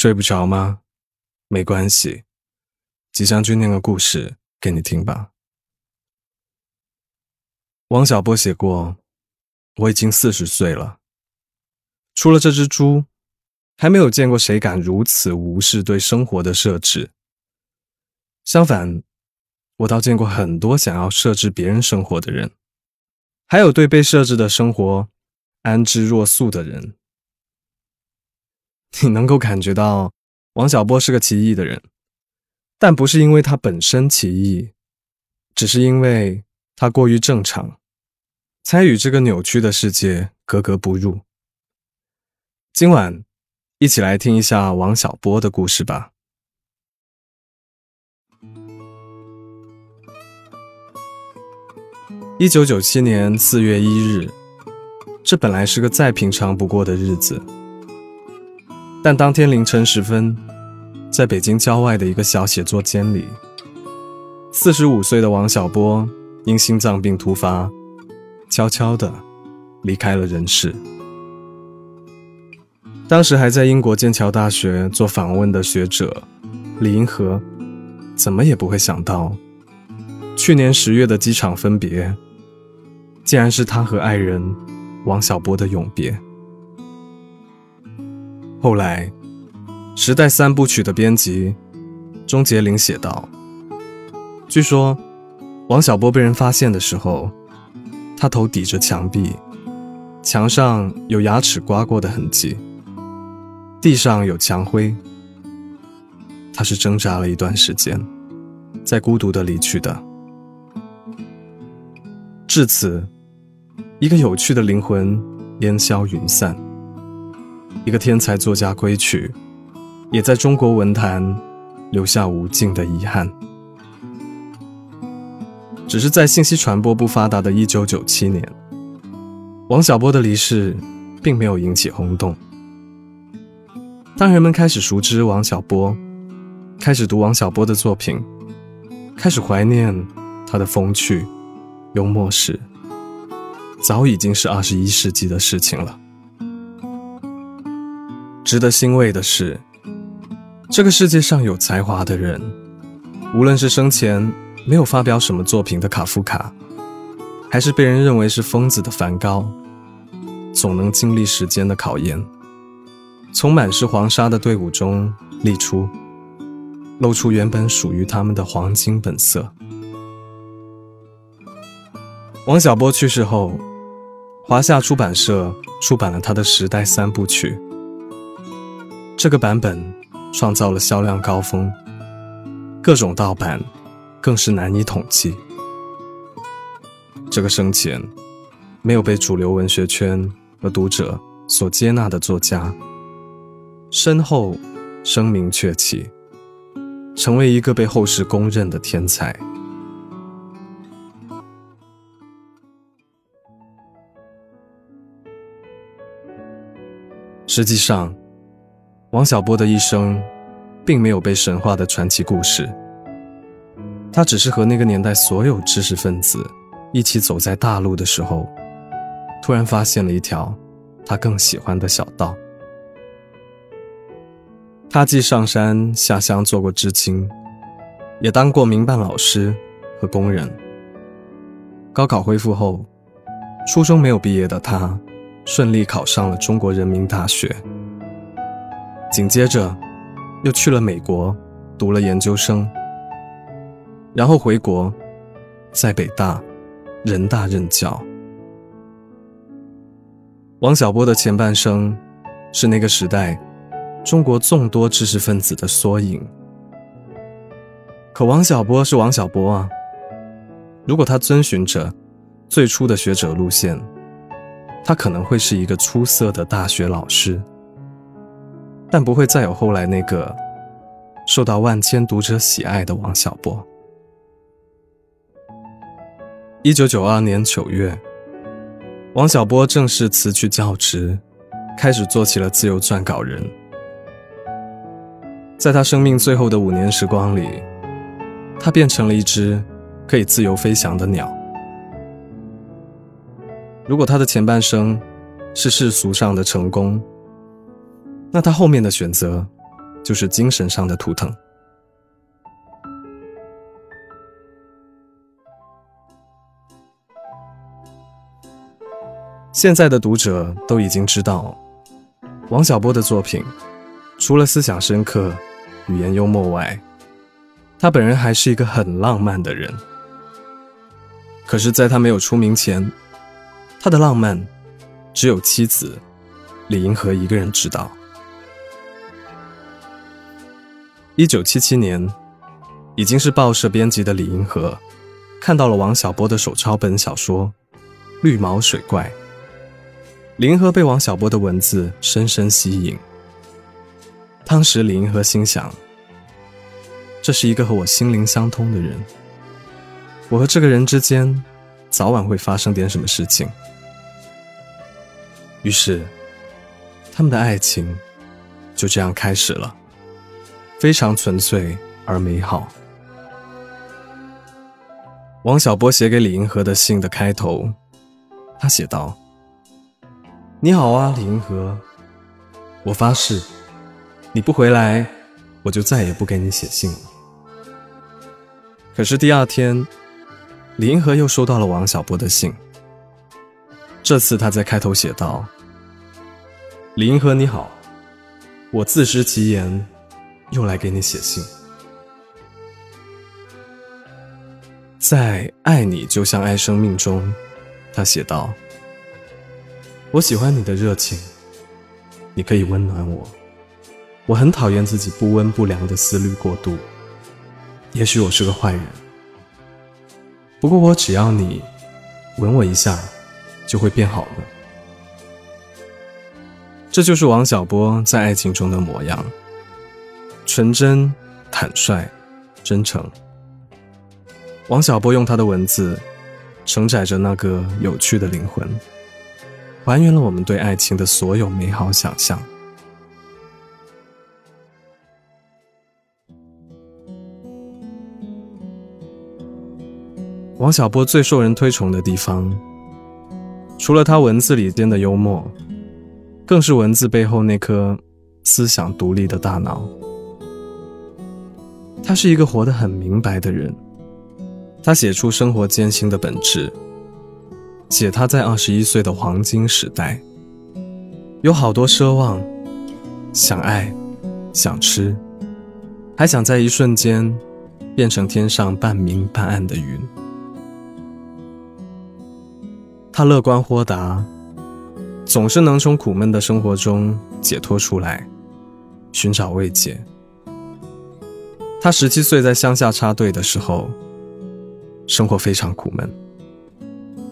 睡不着吗？没关系，吉祥君念个故事给你听吧。王小波写过：“我已经四十岁了，除了这只猪，还没有见过谁敢如此无视对生活的设置。相反，我倒见过很多想要设置别人生活的人，还有对被设置的生活安之若素的人。你能够感觉到王小波是个奇异的人，但不是因为他本身奇异，只是因为他过于正常。”才与这个扭曲的世界格格不入。今晚，一起来听一下王小波的故事吧。一九九七年四月一日，这本来是个再平常不过的日子，但当天凌晨时分，在北京郊外的一个小写作间里，四十五岁的王小波因心脏病突发。悄悄地离开了人世。当时还在英国剑桥大学做访问的学者李银河，怎么也不会想到，去年十月的机场分别，竟然是他和爱人王小波的永别。后来，《时代三部曲》的编辑钟杰林写道：“据说，王小波被人发现的时候。”他头抵着墙壁，墙上有牙齿刮过的痕迹，地上有墙灰。他是挣扎了一段时间，在孤独的离去的。至此，一个有趣的灵魂烟消云散，一个天才作家归去，也在中国文坛留下无尽的遗憾。只是在信息传播不发达的1997年，王小波的离世并没有引起轰动。当人们开始熟知王小波，开始读王小波的作品，开始怀念他的风趣、幽默时，早已经是21世纪的事情了。值得欣慰的是，这个世界上有才华的人，无论是生前。没有发表什么作品的卡夫卡，还是被人认为是疯子的梵高，总能经历时间的考验，从满是黄沙的队伍中立出，露出原本属于他们的黄金本色。王小波去世后，华夏出版社出版了他的《时代三部曲》，这个版本创造了销量高峰，各种盗版。更是难以统计。这个生前没有被主流文学圈和读者所接纳的作家，身后声名鹊起，成为一个被后世公认的天才。实际上，王小波的一生，并没有被神话的传奇故事。他只是和那个年代所有知识分子一起走在大路的时候，突然发现了一条他更喜欢的小道。他既上山下乡做过知青，也当过民办老师和工人。高考恢复后，初中没有毕业的他，顺利考上了中国人民大学。紧接着，又去了美国，读了研究生。然后回国，在北大、人大任教。王小波的前半生，是那个时代中国众多知识分子的缩影。可王小波是王小波啊，如果他遵循着最初的学者路线，他可能会是一个出色的大学老师，但不会再有后来那个受到万千读者喜爱的王小波。一九九二年九月，王小波正式辞去教职，开始做起了自由撰稿人。在他生命最后的五年时光里，他变成了一只可以自由飞翔的鸟。如果他的前半生是世俗上的成功，那他后面的选择就是精神上的图腾。现在的读者都已经知道，王小波的作品除了思想深刻、语言幽默外，他本人还是一个很浪漫的人。可是，在他没有出名前，他的浪漫只有妻子李银河一个人知道。一九七七年，已经是报社编辑的李银河，看到了王小波的手抄本小说《绿毛水怪》。李银河被王小波的文字深深吸引。当时李银河心想：这是一个和我心灵相通的人，我和这个人之间早晚会发生点什么事情。于是，他们的爱情就这样开始了，非常纯粹而美好。王小波写给李银河的信的开头，他写道。你好啊，李银河。我发誓，你不回来，我就再也不给你写信了。可是第二天，李银河又收到了王小波的信。这次他在开头写道：“李银河你好，我自食其言，又来给你写信。在《爱你就像爱生命》中，他写道。”我喜欢你的热情，你可以温暖我。我很讨厌自己不温不凉的思虑过度。也许我是个坏人，不过我只要你吻我一下，就会变好了。这就是王小波在爱情中的模样：纯真、坦率、真诚。王小波用他的文字承载着那个有趣的灵魂。还原了我们对爱情的所有美好想象。王小波最受人推崇的地方，除了他文字里间的幽默，更是文字背后那颗思想独立的大脑。他是一个活得很明白的人，他写出生活艰辛的本质。写他在二十一岁的黄金时代，有好多奢望，想爱，想吃，还想在一瞬间变成天上半明半暗的云。他乐观豁达，总是能从苦闷的生活中解脱出来，寻找慰藉。他十七岁在乡下插队的时候，生活非常苦闷。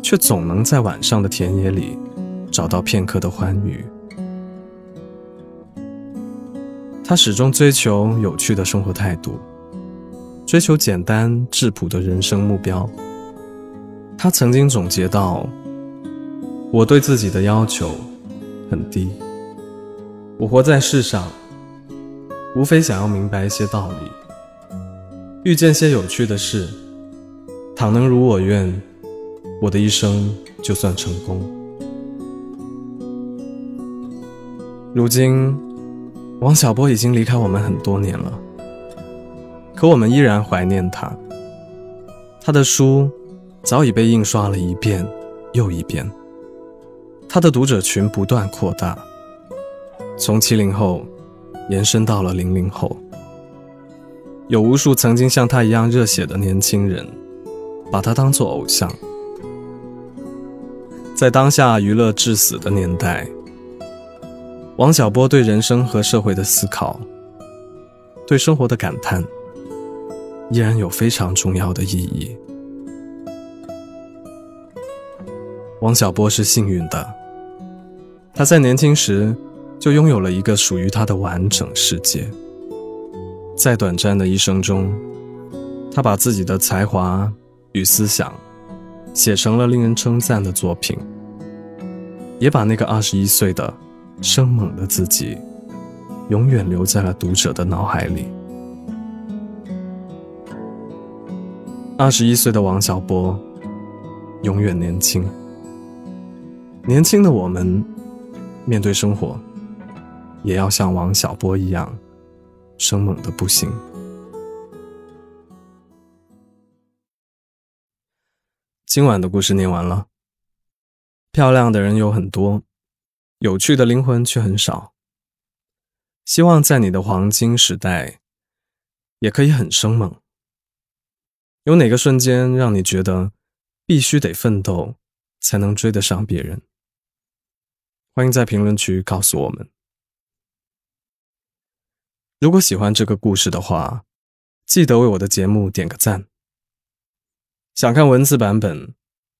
却总能在晚上的田野里找到片刻的欢愉。他始终追求有趣的生活态度，追求简单质朴的人生目标。他曾经总结到：“我对自己的要求很低，我活在世上，无非想要明白一些道理，遇见些有趣的事，倘能如我愿。”我的一生就算成功。如今，王小波已经离开我们很多年了，可我们依然怀念他。他的书早已被印刷了一遍又一遍，他的读者群不断扩大，从七零后延伸到了零零后，有无数曾经像他一样热血的年轻人，把他当作偶像。在当下娱乐至死的年代，王小波对人生和社会的思考，对生活的感叹，依然有非常重要的意义。王小波是幸运的，他在年轻时就拥有了一个属于他的完整世界。在短暂的一生中，他把自己的才华与思想。写成了令人称赞的作品，也把那个二十一岁的生猛的自己，永远留在了读者的脑海里。二十一岁的王小波，永远年轻。年轻的我们，面对生活，也要像王小波一样，生猛的不行。今晚的故事念完了。漂亮的人有很多，有趣的灵魂却很少。希望在你的黄金时代，也可以很生猛。有哪个瞬间让你觉得必须得奋斗才能追得上别人？欢迎在评论区告诉我们。如果喜欢这个故事的话，记得为我的节目点个赞。想看文字版本，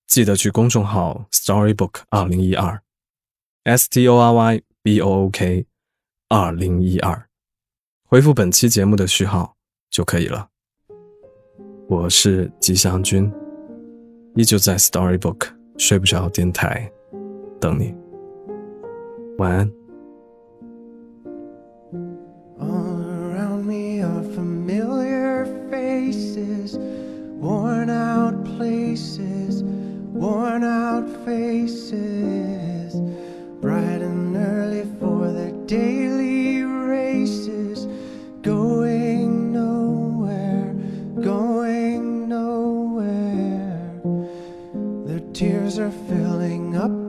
记得去公众号 Storybook 二零一二，S T O R Y B O O K 二零一二，回复本期节目的序号就可以了。我是吉祥君，依旧在 Storybook 睡不着电台等你。晚安。Worn out faces, bright and early for their daily races, going nowhere, going nowhere. Their tears are filling up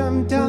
I'm done.